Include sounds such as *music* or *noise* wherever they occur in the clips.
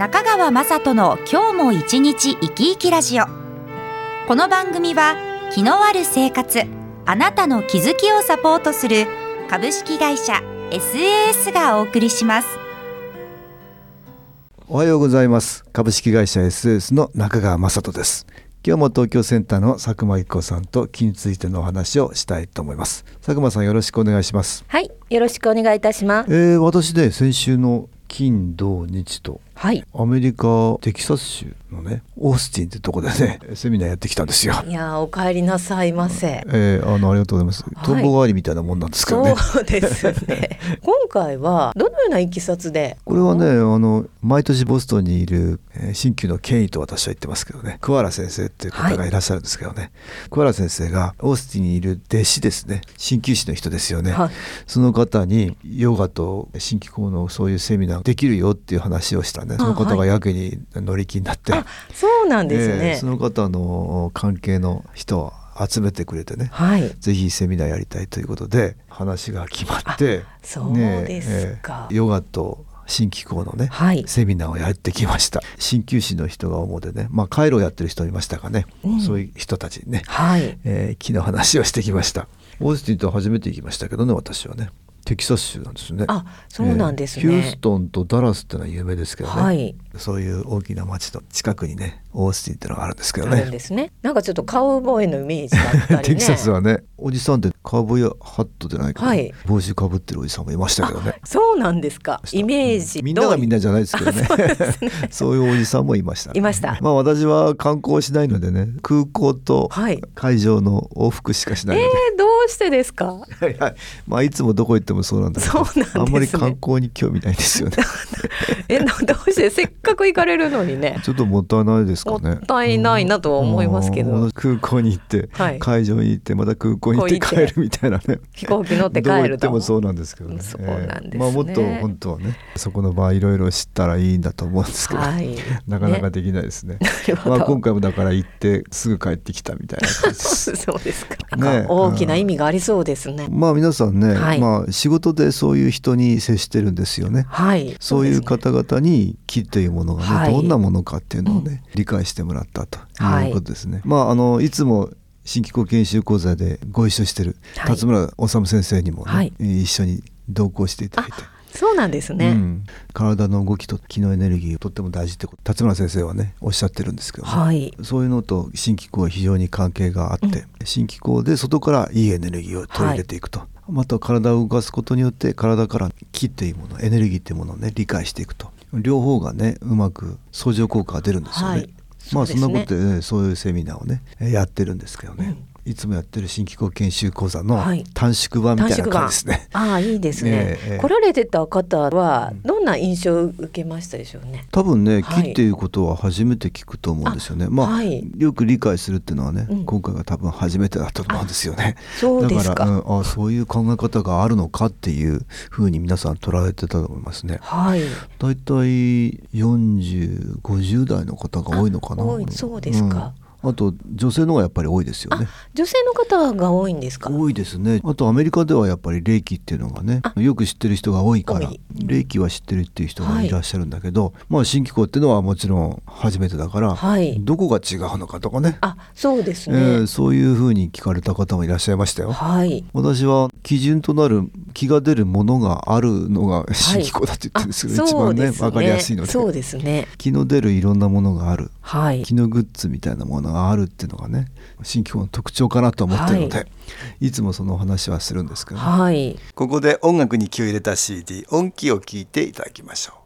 中川雅人の今日も一日生き生きラジオ。この番組は気のある生活あなたの気づきをサポートする株式会社 SAS がお送りします。おはようございます。株式会社 SS の中川雅人です。今日も東京センターの佐久間一子さんと気についてのお話をしたいと思います。佐久間さんよろしくお願いします。はい、よろしくお願いいたします。えー、私で先週の金土日とはい。アメリカテキサス州のねオースティンってとこでねセミナーやってきたんですよ。いやー、お帰りなさいませ。えー、あのありがとうございます。逃亡代わりみたいなもんなんですけどね。そうですね。*laughs* 今回はどのようないきさつで？これはねあの毎年ボストンにいる、えー新旧の権威と私は言ってますけどね桑原先生っていう方がいらっしゃるんですけどね、桑原先生がオースティンにいる弟子ですね鍼灸師の人ですよね、はいその方にヨガと鍼灸法のそういうセミナーできるよっていう話をしたねその方がやけに乗り気になって、あ、そうなんですえーね。その方の関係の人を集めてくれてね、はい。ぜひセミナーやりたいということで話が決まってそうですか。えーヨガと新機構のね、はい。セミナーをやってきました。鍼灸師の人が主でねまあ回路をやってる人いましたかね、うん。そういう人たちにね、はい。えー木の話をしてきました。オースティンと初めて行きましたけどね私はねテキサス州なんですよね。あ、そうなんですね。えーヒューストンとダラスってのは有名ですけどね、はい。そういう大きな町の近くにねオースティンってのがあるんですけどあるんねですね。なんかちょっとカウボーイのイメージだったりね。テキサスはねおじさんってカウボーイハットじゃないかな、はい。帽子かぶってるおじさんもいましたけどね。*laughs* そうなんですか。イメージ通り。みんながみんなじゃないですけどね。あそうね。*laughs* そういうおじさんもいました、いました。まあ私は観光しないのでね空港とはい。会場の往復しかしないので、えー、どうしてですか？はいはいまあいつもどこ行ってもそうなんだけどそうなんですねあんまり観光に興味ないんですよね *laughs* え、などうして？せっかく行かれるのにね。ちょっともったいないですかねもったいないなとは思いますけどうん空港に行って、はい会場に行ってまた空港に行って帰るみたいなね飛行機乗ってどう帰ると言っても。そうなんですけどね。そうなんですねまあもっと本当はね、そこの場合いろいろ知ったらいいんだと思うんですけど、はい。なかなかねできないですね。るほどまあ今回もだから行ってすぐ帰ってきたみたいな感じです。*laughs* そうですか。ね大きな意味がありそうですね。まあ皆さんね、はいまあ仕事でそういう人に接してるんですよね。はい。そういう方々に木というものがね、はいどんなものかっていうのをね、理解してもらったとはいいうことですね。まああのいつも新機構研修講座でご一緒してるはい辰村治先生にもね、はい一緒に同行していただいて。そうなんですね。うん、体の動きと気のエネルギーとっても大事ってこと辰村先生はねおっしゃってるんですけど、ね。はい。そういうのと新機構は非常に関係があって、新機構で外からいいエネルギーを取り入れていくと、また体を動かすことによって体から気っていうものエネルギーっていうものをね理解していくと。両方がねうまく相乗効果が出るんですよね。はい。まあそうんなことで、ね、そういうセミナーをねやってるんですけどね、いつもやってる新機構研修講座のはい短縮版みたいな感じですね。ああいいですね、*laughs* ええええ来られてた方はどんな印象を受けましたでしょうね？多分ねはい木っていうことは初めて聞くと思うんですよね。まあ、はいよく理解するっていうのはね、うん今回が多分初めてだったと思うんですよね。そうですか。だから、うん、あそういう考え方があるのかっていうふうに皆さん捉えてたと思いますね。はい。だいたい40、50代の方が多いのかな。そうですかうんあと女性の方がやっぱり多いですよね。女性の方が多いんですか？多いですねあとアメリカではやっぱり霊気っていうのがねよく知ってる人が多いから霊気は知ってるっていう人がいらっしゃるんだけど、まあ新機構っていうのはもちろん初めてだから、はいどこが違うのかとかねあ、そうですえね。ーそういうふうに聞かれた方もいらっしゃいましたよ。はい。私は基準となる気が出るものがあるのが新機構だって言ってるんですけど、あ一番ねそうです分かりやすいので。そうですね。気の出るいろんなものがある。はい。気のグッズみたいなものがあるっていうのがね新機構の特徴かなと思ってるので、、はい。つもそのお話はするんですけどね、はい。ここで音楽に気を入れた CD 音気を聞いていただきましょう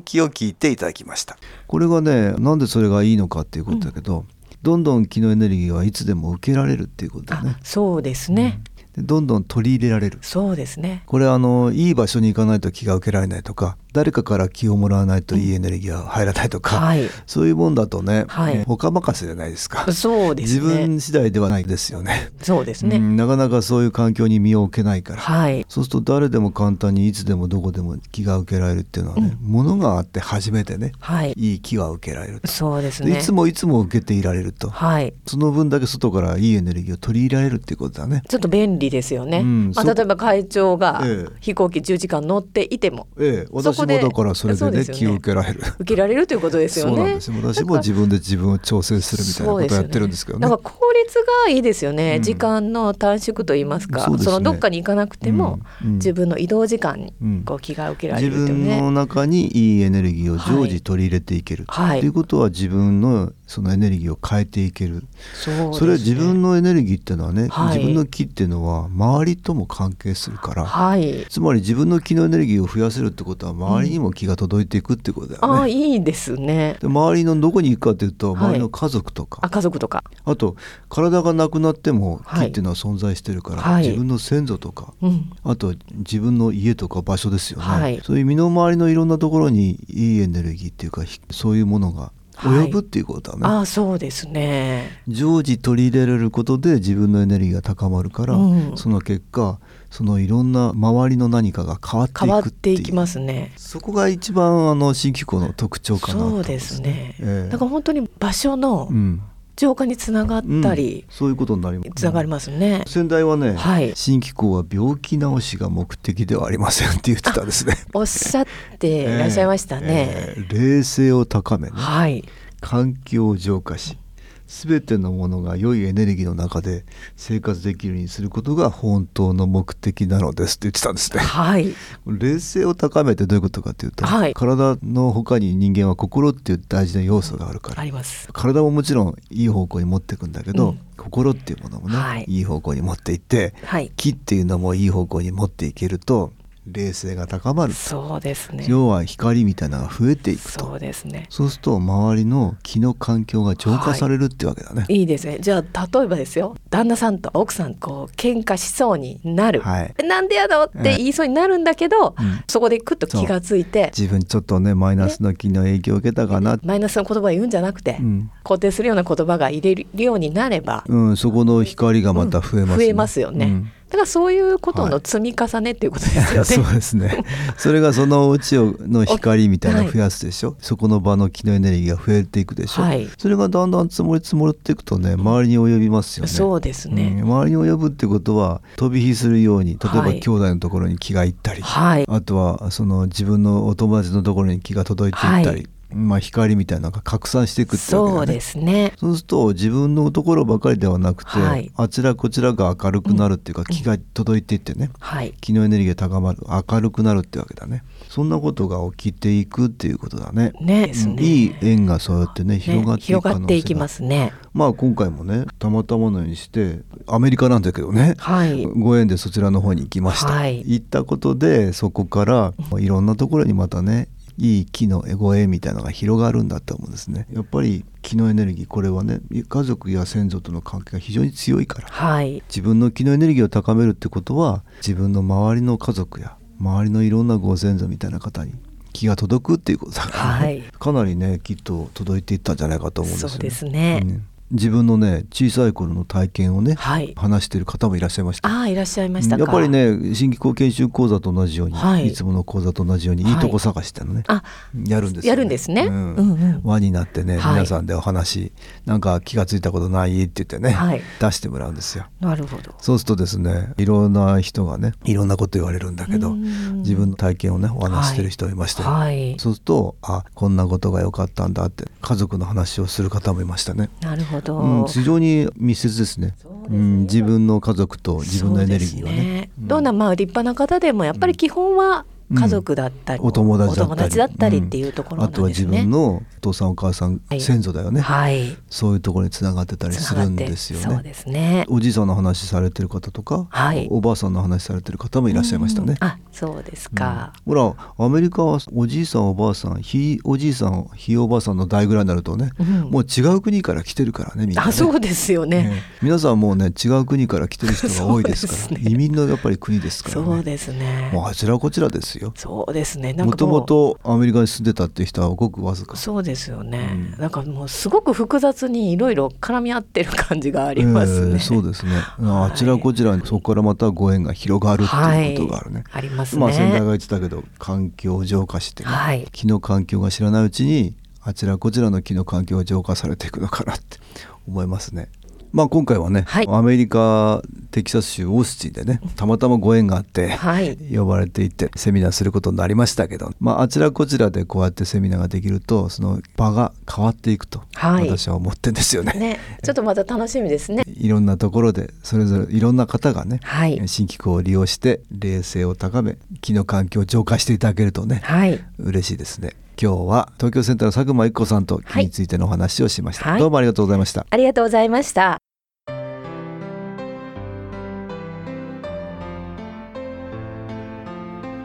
気を聞いていただきました。これがねなんでそれがいいのかっていうことだけど、どんどん気のエネルギーはいつでも受けられるっていうことだね。あそうですね、でどんどん取り入れられる。そうですね。これあのいい場所に行かないと気が受けられないとか誰かから気をもらわないといいエネルギーが入らないとか、はい。そういうもんだとね、はい。他任せじゃないですか。そうです自ね分次第ではないですよね。そうですね、うんなかなかそういう環境に身を置けないから、はい。そうすると誰でも簡単にいつでもどこでも気が受けられるっていうのはね、ものがあって初めてねはい。いい気が受けられると。そうですね。でいつもいつも受けていられると。はい。その分だけ外からいいエネルギーを取り入れられるっていうことだね。ちょっと便利ですよね、うん。まあ、そ例えば会長がええ。飛行機10時間乗っていてもええ、私こでだからそれでねね気を受けられる。受けられるということですよね。そうなんですよ私も自分で自分を調整するみたいなことをやってるんですけどね。なんか効率がいいですよね、うん。時間の短縮といいますか。そね。のどっかに行かなくても、うん。うん。自分の移動時間にうん。こう気が受けられ自るというね、分の中にいいエネルギーを常時取り入れていける、はい。ということは自分のそのエネルギーを変えていける、それは自分のエネルギーっていうのはね、はい。自分の気っていうのは周りとも関係するから、はい。つまり自分の気のエネルギーを増やせるってことは周りにも気が届いていくってことだよね。ああいいですね。で周りのどこに行くかというとはい。周りの家族とか、あ家族とか。あと体がなくなってもはい。木っていうのは存在してるから、はい。自分の先祖とかうん。あと自分の家とか場所ですよね、はい。そういう身の回りのいろんなところにいいエネルギーっていうかひそういうものが及ぶっていうことだね、ああそうですね。常時取り入れられることで自分のエネルギーが高まるから、うん。その結果そのいろんな周りの何かが変わっていきますね。そこが一番あの新機構の特徴かなそうですね、ええ。だから本当に場所のうん浄化につながったり、うんそういうことになります、つながりますね、先代はね、はい。新機構は病気治しが目的ではありませんって言ってたんですね。*laughs* おっしゃっていらっしゃいましたね、えー冷静を高めね、はい。環境を浄化し全てのものが良いエネルギーの中で生活できるようにすることが本当の目的なのですって言ってたんですね。はい。冷静を高めてどういうことかというと、はい。体の他に人間は心っていう大事な要素があるから。あります。体ももちろんいい方向に持っていくんだけど、うん。心っていうものもね、はい。い、い方向に持っていってはい。気っていうのもいい方向に持っていけると冷静が高まる。そうですね。要は光みたいなのが増えていくと。そうですね。そうすると周りの気の環境が浄化されるってわけだね。い。いですね。じゃあ例えばですよ。旦那さんと奥さんこう喧嘩しそうになる、はい。なんでやろって言いそうになるんだけど、うん。そこでクッと気がついて自分ちょっとねマイナスの気の影響を受けたかな、マイナスの言葉を言うんじゃなくて、うん。肯定するような言葉が入れるようになれば、うん、そこの光がまた増えます、増えますよね、うんだからそういうことの積み重ねっていうことですよね、そうですね。それがそのうちをの光みたいな増やすでしょ？そこの場の気のエネルギーが増えていくでしょ？はい。それがだんだん積もり積もっていくとね、周りに及びますよね。そうですね。うん。周りに及ぶってことは飛び火するように例えばはい。兄弟のところに気がいったり、はい。あとはその自分のお友達のところに気が届いていったり、はいまあ光みたいなのが拡散していくってわけだね。そうですね。そうすると自分のところばかりではなくて、はい。あちらこちらが明るくなるっていうか、気が届いていってね、はい。気のエネルギーが高まる明るくなるってわけだね。そんなことが起きていくっていうことだね。ね。ですね。うんいい縁がそうやってね広がっていく広がっていきますね。まあ今回もねたまたまのようにしてアメリカなんだけどね。はい。ご縁でそちらの方に行きました、はい。行ったことでそこからいろんなところにまたねいい気のご縁みたいなのが広がるんだと思うんですね。やっぱり気のエネルギーこれはね家族や先祖との関係が非常に強いから。はい。自分の気のエネルギーを高めるってことは自分の周りの家族や周りのいろんなご先祖みたいな方に気が届くっていうことだから、ね。はい。かなりねきっと届いていったんじゃないかと思うんですよ、ね、そうですね。うん自分のね小さい頃の体験をね、はい。話している方もいらっしゃいました。ああいらっしゃいましたか。やっぱりね新機構研修講座と同じように、はい。い、つもの講座と同じように、はい。い、いとこ探しってのね、あやるんですよ、やるんですね。うん。うんうん。輪になってね、はい。皆さんでお話なんか気がついたことないって言ってね、はい。出してもらうんですよ。なるほど。そうするとですねいろんな人がねいろんなこと言われるんだけどうん。自分の体験をねお話ししてる人がいまして、はい。そうするとあこんなことが良かったんだって家族の話をする方もいましたね。なるほど、うん、非常に密接ですね。うん、自分の家族と自分のエネルギーはね。そうですどんなまあ立派な方でもやっぱり基本は家族だったり、お友達だったりっていうところなんあとは自。分のお父さんお母さん、はい先祖だよね、はい、そういうところにつながってたりするんですよね。そうですね。おじいさんの話されてる方とか、はいおばあさんの話されてる方もいらっしゃいましたね。あ、そうですか。ほらアメリカはおじいさんおばあさんひいおじいさんひいおばあさんの代ぐらいになるとね、うんもう違う国から来てるからねみんなね。あ、そうですよね。ね皆さんもうね違う国から来てる人が多いですから *laughs* ね移民のやっぱり国ですからね。そうですね。もうあちらこちらですよ。そうですね。もとかもとアメリカに住んでたっていう人はごくわずか。そうですよね、うんなんかもうすごく複雑にいろいろ絡み合ってる感じがありますね、えーそうですね。はいあちらこちらにそこからまたご縁が広がるっていうことがあるね。ありますね、まあ先代が言ってたけど環境浄化してね、はい木の環境が知らないうちにあちらこちらの木の環境が浄化されていくのかなって思いますね。まあ今回はね、はい。アメリカテキサス州オースティンでねたまたまご縁があって、はい。呼ばれていってセミナーすることになりましたけど、まあ、あちらこちらでこうやってセミナーができるとその場が変わっていくと、はい。私は思ってんですよね。ね。ちょっとまた楽しみですね。*laughs* いろんなところでそれぞれいろんな方がね、はい。新機構を利用して冷静を高め木の環境を浄化していただけるとねはい。嬉しいですね。今日は東京センターの佐久間一子さんと木についてのお話をしました、はい。どうもありがとうございました、ありがとうございました